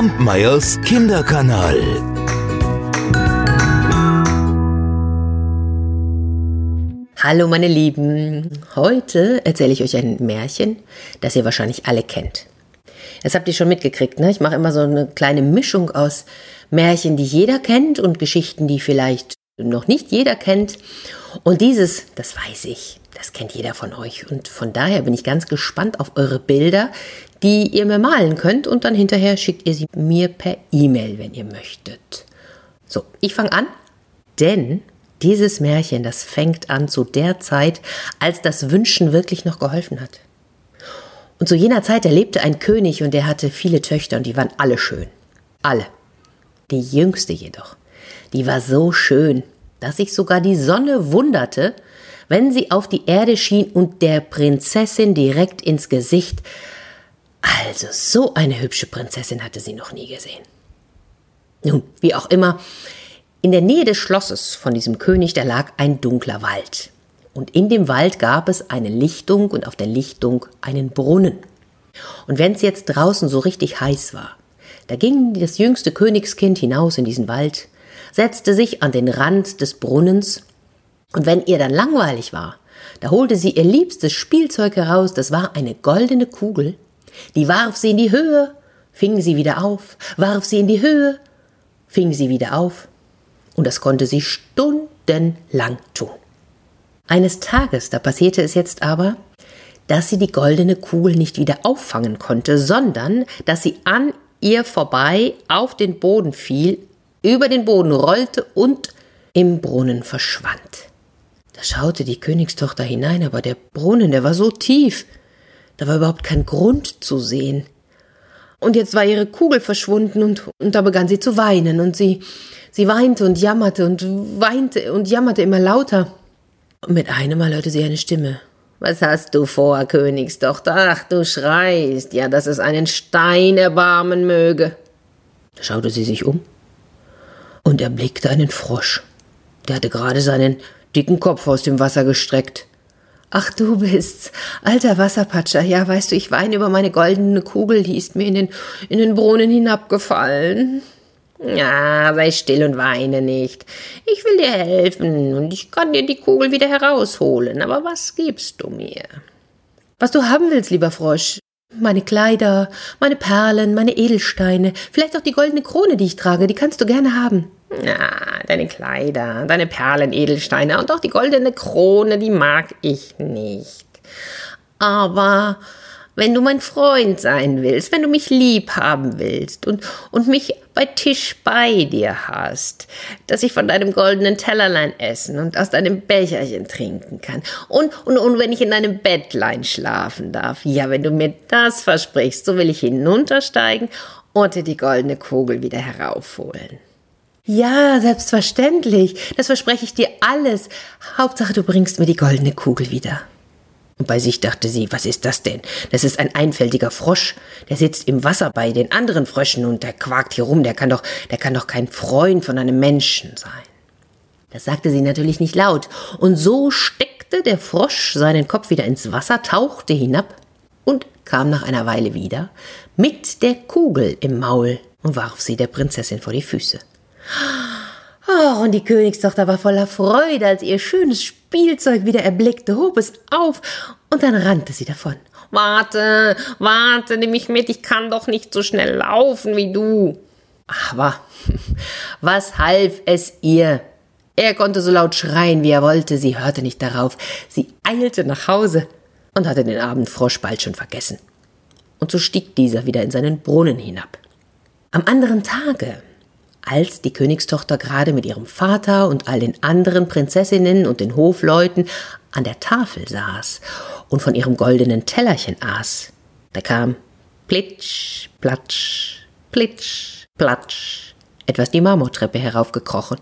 Kampmeyers Kinderkanal. Hallo meine Lieben, heute erzähle ich euch ein Märchen, das ihr wahrscheinlich alle kennt. Das habt ihr schon mitgekriegt, ne? Ich mache immer so eine kleine Mischung aus Märchen, die jeder kennt und Geschichten, die vielleicht noch nicht jeder kennt. Und dieses, das weiß ich, das kennt jeder von euch. Und von daher bin ich ganz gespannt auf eure Bilder, die ihr mir malen könnt. Und dann hinterher schickt ihr sie mir per E-Mail, wenn ihr möchtet. So, ich fange an, denn dieses Märchen, das fängt an zu der Zeit, als das Wünschen wirklich noch geholfen hat. Und zu jener Zeit, da lebte ein König und der hatte viele Töchter und die waren alle schön. Alle. Die jüngste jedoch, die war so schön, dass sich sogar die Sonne wunderte, wenn sie auf die Erde schien und der Prinzessin direkt ins Gesicht. Also so eine hübsche Prinzessin hatte sie noch nie gesehen. Nun, wie auch immer, in der Nähe des Schlosses von diesem König, da lag ein dunkler Wald. Und in dem Wald gab es eine Lichtung und auf der Lichtung einen Brunnen. Und wenn es jetzt draußen so richtig heiß war, da ging das jüngste Königskind hinaus in diesen Wald, setzte sich an den Rand des Brunnens, und wenn ihr dann langweilig war, da holte sie ihr liebstes Spielzeug heraus, das war eine goldene Kugel, die warf sie in die Höhe, fing sie wieder auf, warf sie in die Höhe, fing sie wieder auf, und das konnte sie stundenlang tun. Eines Tages, da passierte es jetzt aber, dass sie die goldene Kugel nicht wieder auffangen konnte, sondern dass sie an ihr vorbei auf den Boden fiel, über den Boden rollte und im Brunnen verschwand. Da schaute die Königstochter hinein, aber der Brunnen, der war so tief, da war überhaupt kein Grund zu sehen. Und jetzt war ihre Kugel verschwunden und, und da begann sie zu weinen und sie, sie weinte und jammerte und weinte und jammerte immer lauter. Und mit einem Mal hörte sie eine Stimme. Was hast du vor, Königstochter? Ach, du schreist, ja, dass es einen Stein erbarmen möge. Da schaute sie sich um und erblickte einen Frosch. Der hatte gerade seinen dicken Kopf aus dem Wasser gestreckt. Ach, du bist's, alter Wasserpatscher. Ja, weißt du, ich weine über meine goldene Kugel, die ist mir in den, in den Brunnen hinabgefallen. Ja, sei still und weine nicht. Ich will dir helfen und ich kann dir die Kugel wieder herausholen, aber was gibst du mir? Was du haben willst, lieber Frosch. Meine Kleider, meine Perlen, meine Edelsteine, vielleicht auch die goldene Krone, die ich trage, die kannst du gerne haben. Ja, deine Kleider, deine Perlen, Edelsteine und auch die goldene Krone, die mag ich nicht. Aber wenn du mein Freund sein willst, wenn du mich lieb haben willst und, und mich bei Tisch bei dir hast, dass ich von deinem goldenen Tellerlein essen und aus deinem Becherchen trinken kann und, und, und wenn ich in deinem Bettlein schlafen darf, ja, wenn du mir das versprichst, so will ich hinuntersteigen und dir die goldene Kugel wieder heraufholen. Ja, selbstverständlich. Das verspreche ich dir alles. Hauptsache, du bringst mir die goldene Kugel wieder. Und bei sich dachte sie, was ist das denn? Das ist ein einfältiger Frosch. Der sitzt im Wasser bei den anderen Fröschen und der quakt hier rum. Der kann doch, der kann doch kein Freund von einem Menschen sein. Das sagte sie natürlich nicht laut. Und so steckte der Frosch seinen Kopf wieder ins Wasser, tauchte hinab und kam nach einer Weile wieder mit der Kugel im Maul und warf sie der Prinzessin vor die Füße. Oh, und die Königstochter war voller Freude, als ihr schönes Spielzeug wieder erblickte, hob es auf und dann rannte sie davon. Warte, warte, nimm mich mit, ich kann doch nicht so schnell laufen wie du. Aber was half es ihr? Er konnte so laut schreien, wie er wollte, sie hörte nicht darauf. Sie eilte nach Hause und hatte den Abendfrosch bald schon vergessen. Und so stieg dieser wieder in seinen Brunnen hinab. Am anderen Tage als die Königstochter gerade mit ihrem Vater und all den anderen Prinzessinnen und den Hofleuten an der Tafel saß und von ihrem goldenen Tellerchen aß, da kam plitsch, platsch, plitsch, platsch etwas die Marmortreppe heraufgekrochen.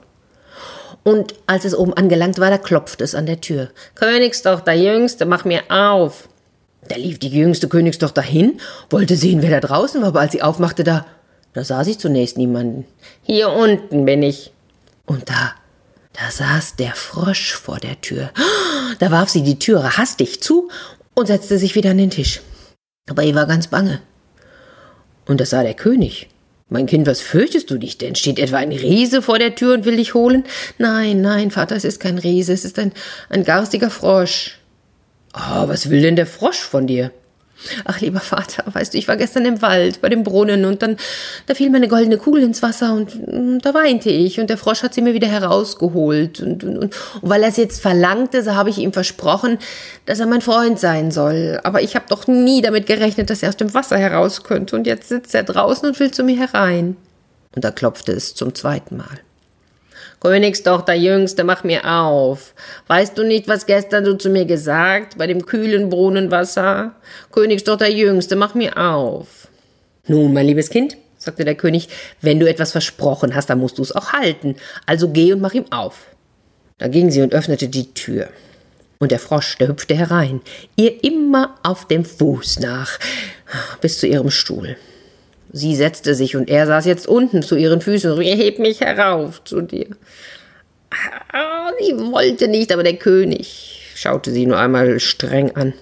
Und als es oben angelangt war, da klopfte es an der Tür. Königstochter, Jüngste, mach mir auf. Da lief die jüngste Königstochter hin, wollte sehen, wer da draußen war, aber als sie aufmachte, da da sah sie zunächst niemanden. Hier unten bin ich. Und da, da saß der Frosch vor der Tür. Da warf sie die Türe hastig zu und setzte sich wieder an den Tisch. Aber ihr war ganz bange. Und das sah der König. Mein Kind, was fürchtest du dich denn? Steht etwa ein Riese vor der Tür und will dich holen? Nein, nein, Vater, es ist kein Riese, es ist ein, ein garstiger Frosch. Oh, was will denn der Frosch von dir? Ach, lieber Vater, weißt du, ich war gestern im Wald bei dem Brunnen und dann, da fiel mir eine goldene Kugel ins Wasser und, und da weinte ich und der Frosch hat sie mir wieder herausgeholt und, und, und weil er es jetzt verlangte, so habe ich ihm versprochen, dass er mein Freund sein soll. Aber ich habe doch nie damit gerechnet, dass er aus dem Wasser heraus könnte und jetzt sitzt er draußen und will zu mir herein. Und da klopfte es zum zweiten Mal. Königstochter Jüngste, mach mir auf. Weißt du nicht, was gestern du zu mir gesagt bei dem kühlen Brunnenwasser? Königstochter Jüngste, mach mir auf. Nun, mein liebes Kind, sagte der König, wenn du etwas versprochen hast, dann musst du es auch halten. Also geh und mach ihm auf. Da ging sie und öffnete die Tür. Und der Frosch, der hüpfte herein, ihr immer auf dem Fuß nach, bis zu ihrem Stuhl. Sie setzte sich und er saß jetzt unten zu ihren Füßen und heb mich herauf zu dir. Ah, sie wollte nicht, aber der König schaute sie nur einmal streng an.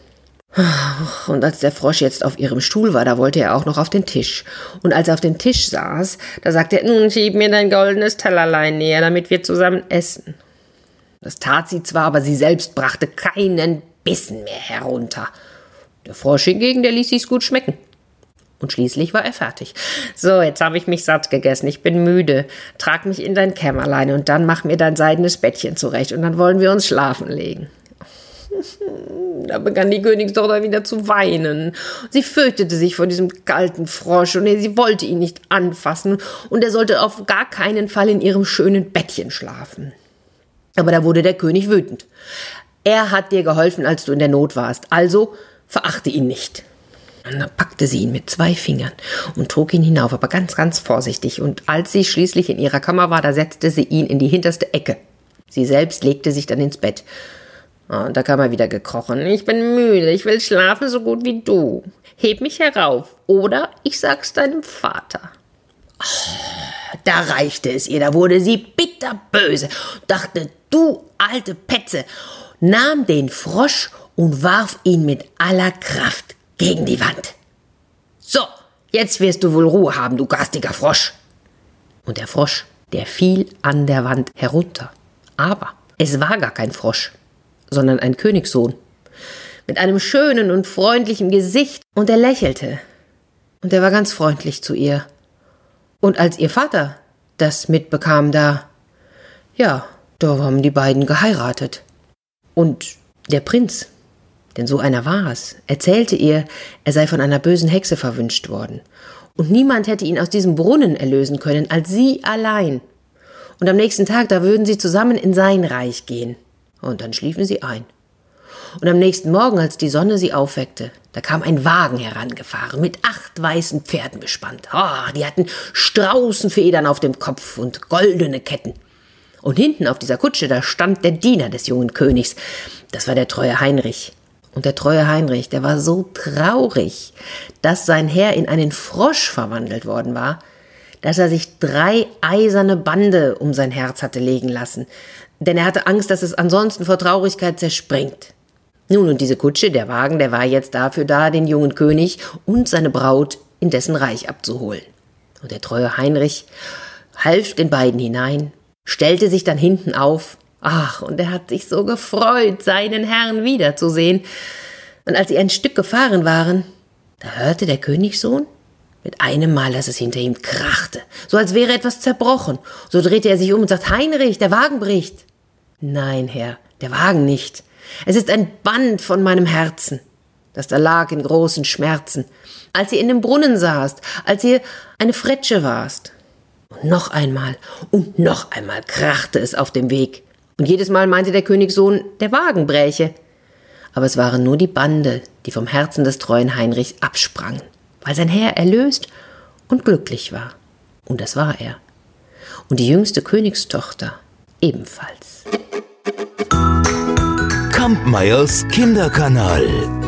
Und als der Frosch jetzt auf ihrem Stuhl war, da wollte er auch noch auf den Tisch. Und als er auf dem Tisch saß, da sagte er, nun schieb mir dein goldenes Tellerlein näher, damit wir zusammen essen. Das tat sie zwar, aber sie selbst brachte keinen Bissen mehr herunter. Der Frosch hingegen, der ließ sich's gut schmecken. Und schließlich war er fertig. So, jetzt habe ich mich satt gegessen. Ich bin müde. Trag mich in dein Kämmerlein und dann mach mir dein seidenes Bettchen zurecht und dann wollen wir uns schlafen legen. Da begann die Königstochter wieder zu weinen. Sie fürchtete sich vor diesem kalten Frosch und sie wollte ihn nicht anfassen und er sollte auf gar keinen Fall in ihrem schönen Bettchen schlafen. Aber da wurde der König wütend. Er hat dir geholfen, als du in der Not warst, also verachte ihn nicht. Und dann packte sie ihn mit zwei Fingern und trug ihn hinauf, aber ganz, ganz vorsichtig. Und als sie schließlich in ihrer Kammer war, da setzte sie ihn in die hinterste Ecke. Sie selbst legte sich dann ins Bett. Ah, und da kam er wieder gekrochen. Ich bin müde, ich will schlafen so gut wie du. Heb mich herauf, oder ich sag's deinem Vater. Oh, da reichte es ihr, da wurde sie bitterböse, dachte, du alte Petze, nahm den Frosch und warf ihn mit aller Kraft gegen die Wand. So, jetzt wirst du wohl Ruhe haben, du garstiger Frosch. Und der Frosch, der fiel an der Wand herunter. Aber es war gar kein Frosch, sondern ein Königssohn. Mit einem schönen und freundlichen Gesicht. Und er lächelte. Und er war ganz freundlich zu ihr. Und als ihr Vater das mitbekam, da, ja, da haben die beiden geheiratet. Und der Prinz, denn so einer war es, erzählte ihr, er sei von einer bösen Hexe verwünscht worden. Und niemand hätte ihn aus diesem Brunnen erlösen können, als sie allein. Und am nächsten Tag, da würden sie zusammen in sein Reich gehen. Und dann schliefen sie ein. Und am nächsten Morgen, als die Sonne sie aufweckte, da kam ein Wagen herangefahren, mit acht weißen Pferden bespannt. Oh, die hatten Straußenfedern auf dem Kopf und goldene Ketten. Und hinten auf dieser Kutsche, da stand der Diener des jungen Königs. Das war der treue Heinrich. Und der treue Heinrich, der war so traurig, dass sein Herr in einen Frosch verwandelt worden war, dass er sich drei eiserne Bande um sein Herz hatte legen lassen, denn er hatte Angst, dass es ansonsten vor Traurigkeit zerspringt. Nun, und diese Kutsche, der Wagen, der war jetzt dafür da, den jungen König und seine Braut in dessen Reich abzuholen. Und der treue Heinrich half den beiden hinein, stellte sich dann hinten auf Ach, und er hat sich so gefreut, seinen Herrn wiederzusehen. Und als sie ein Stück gefahren waren, da hörte der Königssohn mit einem Mal, dass es hinter ihm krachte, so als wäre etwas zerbrochen. So drehte er sich um und sagt, Heinrich, der Wagen bricht. Nein, Herr, der Wagen nicht. Es ist ein Band von meinem Herzen, das da lag in großen Schmerzen, als ihr in dem Brunnen saßt, als ihr eine Fretsche warst. Und noch einmal und noch einmal krachte es auf dem Weg. Und jedes Mal meinte der Königssohn, der Wagen bräche. Aber es waren nur die Bande, die vom Herzen des treuen Heinrichs absprangen, weil sein Herr erlöst und glücklich war. Und das war er. Und die jüngste Königstochter ebenfalls. Kampmeyers Kinderkanal.